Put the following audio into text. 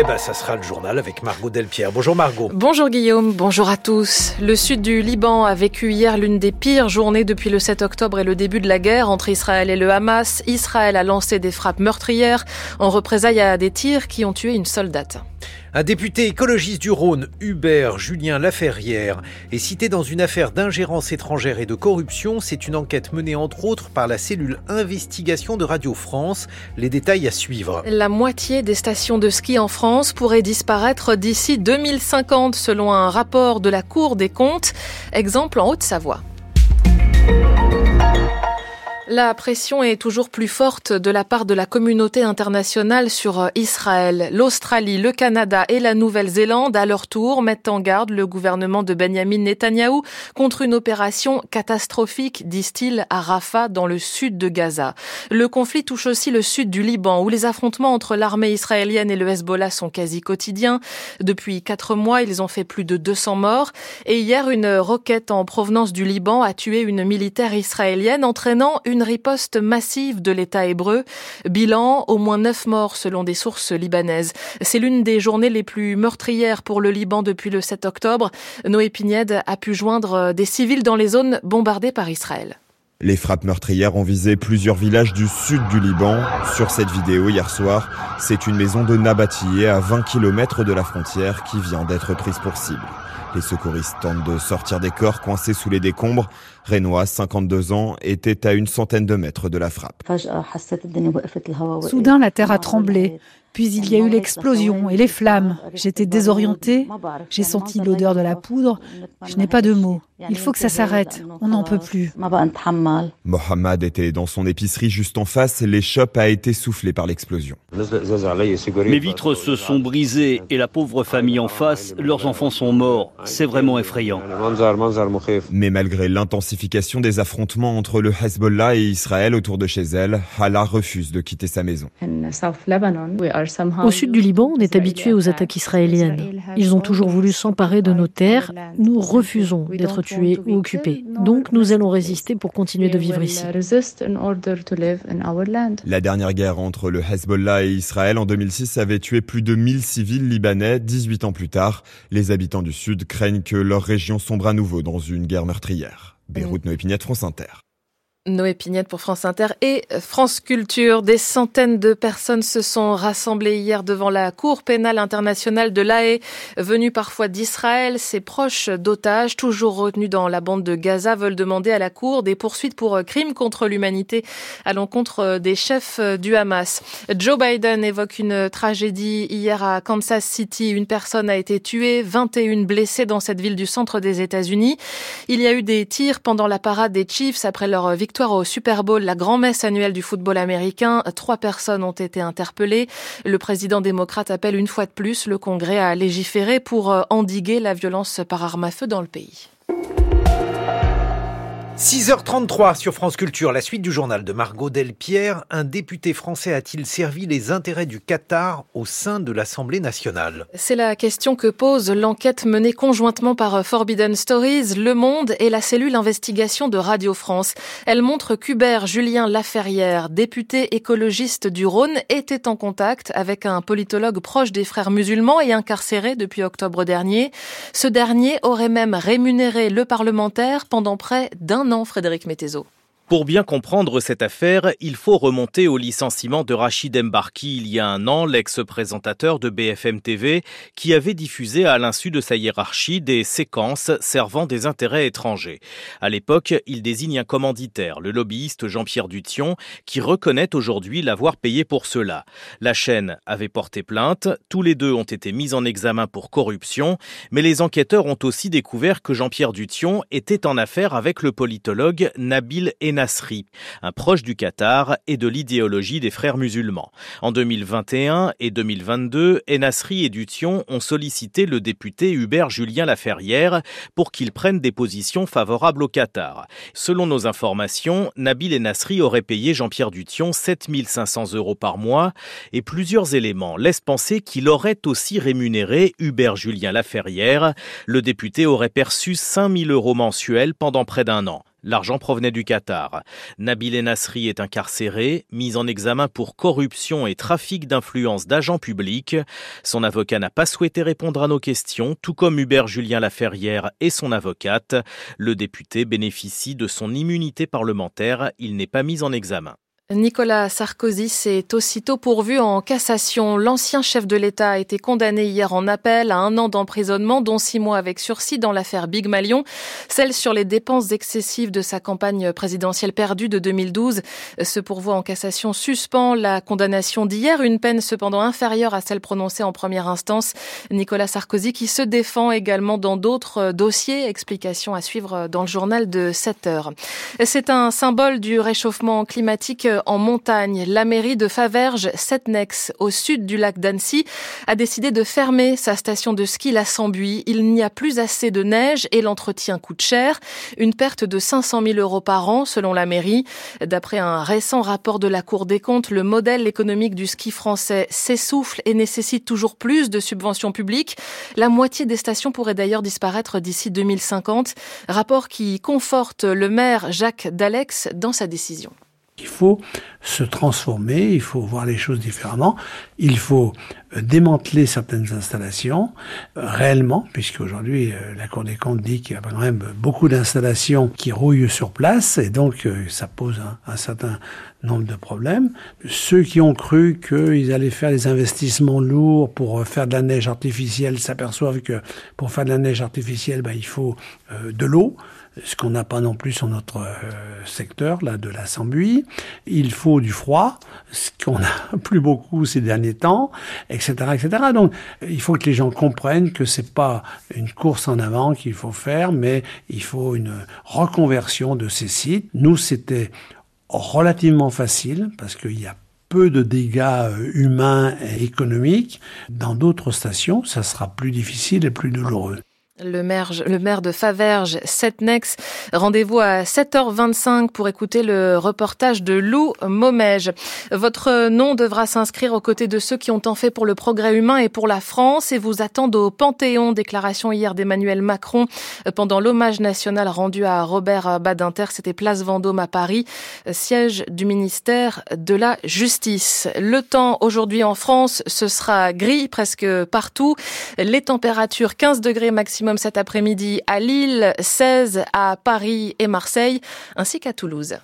Eh ben, ça sera le journal avec Margot Delpierre. Bonjour Margot. Bonjour Guillaume, bonjour à tous. Le sud du Liban a vécu hier l'une des pires journées depuis le 7 octobre et le début de la guerre entre Israël et le Hamas. Israël a lancé des frappes meurtrières en représailles à des tirs qui ont tué une soldate. Un député écologiste du Rhône, Hubert Julien Laferrière, est cité dans une affaire d'ingérence étrangère et de corruption. C'est une enquête menée entre autres par la cellule investigation de Radio France. Les détails à suivre. La moitié des stations de ski en France pourraient disparaître d'ici 2050 selon un rapport de la Cour des comptes. Exemple en Haute-Savoie. La pression est toujours plus forte de la part de la communauté internationale sur euh, Israël. L'Australie, le Canada et la Nouvelle-Zélande, à leur tour, mettent en garde le gouvernement de Benjamin Netanyahou contre une opération catastrophique, disent-ils, à Rafah, dans le sud de Gaza. Le conflit touche aussi le sud du Liban, où les affrontements entre l'armée israélienne et le Hezbollah sont quasi quotidiens. Depuis quatre mois, ils ont fait plus de 200 morts. Et hier, une roquette en provenance du Liban a tué une militaire israélienne, entraînant une riposte massive de l'État hébreu. Bilan, au moins neuf morts selon des sources libanaises. C'est l'une des journées les plus meurtrières pour le Liban depuis le 7 octobre. Noé Pignède a pu joindre des civils dans les zones bombardées par Israël. Les frappes meurtrières ont visé plusieurs villages du sud du Liban. Sur cette vidéo hier soir, c'est une maison de Nabatieh à 20 km de la frontière qui vient d'être prise pour cible. Les secouristes tentent de sortir des corps coincés sous les décombres. Renoir, 52 ans, était à une centaine de mètres de la frappe. Soudain, la terre a tremblé. Puis il y a eu l'explosion et les flammes. J'étais désorientée. J'ai senti l'odeur de la poudre. Je n'ai pas de mots. Il faut que ça s'arrête. On n'en peut plus. Mohamed était dans son épicerie juste en face. L'échoppe a été soufflée par l'explosion. Mes vitres se sont brisées et la pauvre famille en face, leurs enfants sont morts. C'est vraiment effrayant. Mais malgré l'intensification des affrontements entre le Hezbollah et Israël autour de chez elle, Hala refuse de quitter sa maison. Au sud du Liban, on est habitué aux attaques israéliennes. Ils ont toujours voulu s'emparer de nos terres. Nous refusons d'être tués ou occupés. Donc nous allons résister pour continuer de vivre ici. La dernière guerre entre le Hezbollah et Israël en 2006 avait tué plus de 1000 civils libanais. 18 ans plus tard, les habitants du sud craignent que leur région sombre à nouveau dans une guerre meurtrière. Beyrouth, Noé France Inter. Noé Pignette pour France Inter et France Culture. Des centaines de personnes se sont rassemblées hier devant la Cour pénale internationale de l'AE, venue parfois d'Israël. Ses proches d'otages, toujours retenus dans la bande de Gaza, veulent demander à la Cour des poursuites pour crimes contre l'humanité à l'encontre des chefs du Hamas. Joe Biden évoque une tragédie hier à Kansas City. Une personne a été tuée, 21 blessées dans cette ville du centre des États-Unis. Il y a eu des tirs pendant la parade des Chiefs après leur victoire au Super Bowl, la grand-messe annuelle du football américain. Trois personnes ont été interpellées. Le président démocrate appelle une fois de plus le Congrès à légiférer pour euh, endiguer la violence par arme à feu dans le pays. 6h33 sur France Culture, la suite du journal de Margot Delpierre. Un député français a-t-il servi les intérêts du Qatar au sein de l'Assemblée nationale? C'est la question que pose l'enquête menée conjointement par Forbidden Stories, Le Monde et la cellule investigation de Radio France. Elle montre qu'Hubert Julien Laferrière, député écologiste du Rhône, était en contact avec un politologue proche des frères musulmans et incarcéré depuis octobre dernier. Ce dernier aurait même rémunéré le parlementaire pendant près d'un Frédéric Métézo. Pour bien comprendre cette affaire, il faut remonter au licenciement de Rachid Embarki il y a un an, l'ex-présentateur de BFM TV, qui avait diffusé à l'insu de sa hiérarchie des séquences servant des intérêts étrangers. À l'époque, il désigne un commanditaire, le lobbyiste Jean-Pierre Dution, qui reconnaît aujourd'hui l'avoir payé pour cela. La chaîne avait porté plainte, tous les deux ont été mis en examen pour corruption, mais les enquêteurs ont aussi découvert que Jean-Pierre Dution était en affaire avec le politologue Nabil Enam Nasri, un proche du Qatar et de l'idéologie des frères musulmans. En 2021 et 2022, Enasri et Dution ont sollicité le député Hubert Julien Laferrière pour qu'il prenne des positions favorables au Qatar. Selon nos informations, Nabil Enasri aurait payé Jean-Pierre Dution 7500 euros par mois et plusieurs éléments laissent penser qu'il aurait aussi rémunéré Hubert Julien Laferrière. Le député aurait perçu 5000 euros mensuels pendant près d'un an. L'argent provenait du Qatar. Nabil Nasri est incarcéré, mis en examen pour corruption et trafic d'influence d'agents publics. Son avocat n'a pas souhaité répondre à nos questions, tout comme Hubert Julien Laferrière et son avocate. Le député bénéficie de son immunité parlementaire. Il n'est pas mis en examen. Nicolas Sarkozy s'est aussitôt pourvu en cassation. L'ancien chef de l'État a été condamné hier en appel à un an d'emprisonnement, dont six mois avec sursis dans l'affaire Big Malion, celle sur les dépenses excessives de sa campagne présidentielle perdue de 2012. Ce pourvoi en cassation suspend la condamnation d'hier, une peine cependant inférieure à celle prononcée en première instance. Nicolas Sarkozy qui se défend également dans d'autres dossiers. Explication à suivre dans le journal de 7 heures. C'est un symbole du réchauffement climatique en montagne. La mairie de Faverges, Setnex, au sud du lac d'Annecy, a décidé de fermer sa station de ski La Sambuie. Il n'y a plus assez de neige et l'entretien coûte cher. Une perte de 500 000 euros par an, selon la mairie. D'après un récent rapport de la Cour des comptes, le modèle économique du ski français s'essouffle et nécessite toujours plus de subventions publiques. La moitié des stations pourraient d'ailleurs disparaître d'ici 2050. Rapport qui conforte le maire Jacques Dalex dans sa décision. Il faut se transformer, il faut voir les choses différemment, il faut démanteler certaines installations euh, réellement, puisque aujourd'hui euh, la Cour des comptes dit qu'il y a quand même beaucoup d'installations qui rouillent sur place, et donc ça pose un, un, certain nombre de problèmes. Ceux qui ont cru qu'ils allaient faire des investissements lourds pour faire de la neige artificielle s'aperçoivent que pour faire de la neige artificielle, ben, il faut de l'eau ce qu'on n'a pas non plus sur notre euh, secteur là de la Sambuie. Il faut du froid, ce qu'on n'a plus beaucoup ces derniers temps, etc.. Donc, il faut que les gens comprennent que c'est pas une course en avant qu'il faut faire, mais il faut une reconversion de ces sites. Nous, c'était relativement facile parce qu'il y a peu de dégâts euh, humains et économiques. Dans d'autres stations, ça sera plus difficile et plus douloureux. Le maire, le maire de Faverges, Setnex. Rendez-vous à 7h25 pour écouter le reportage de Lou Momège. Votre nom devra s'inscrire aux côtés de ceux qui ont tant fait pour le progrès humain et pour la France et vous attendent au Panthéon. Déclaration hier d'Emmanuel Macron pendant l'hommage national rendu à Robert Badinter. C'était place Vendôme à Paris, siège du ministère de la Justice. Le temps aujourd'hui en France, ce sera gris presque partout. Les températures 15 degrés maximum cet après-midi à Lille, 16 à Paris et Marseille, ainsi qu'à Toulouse.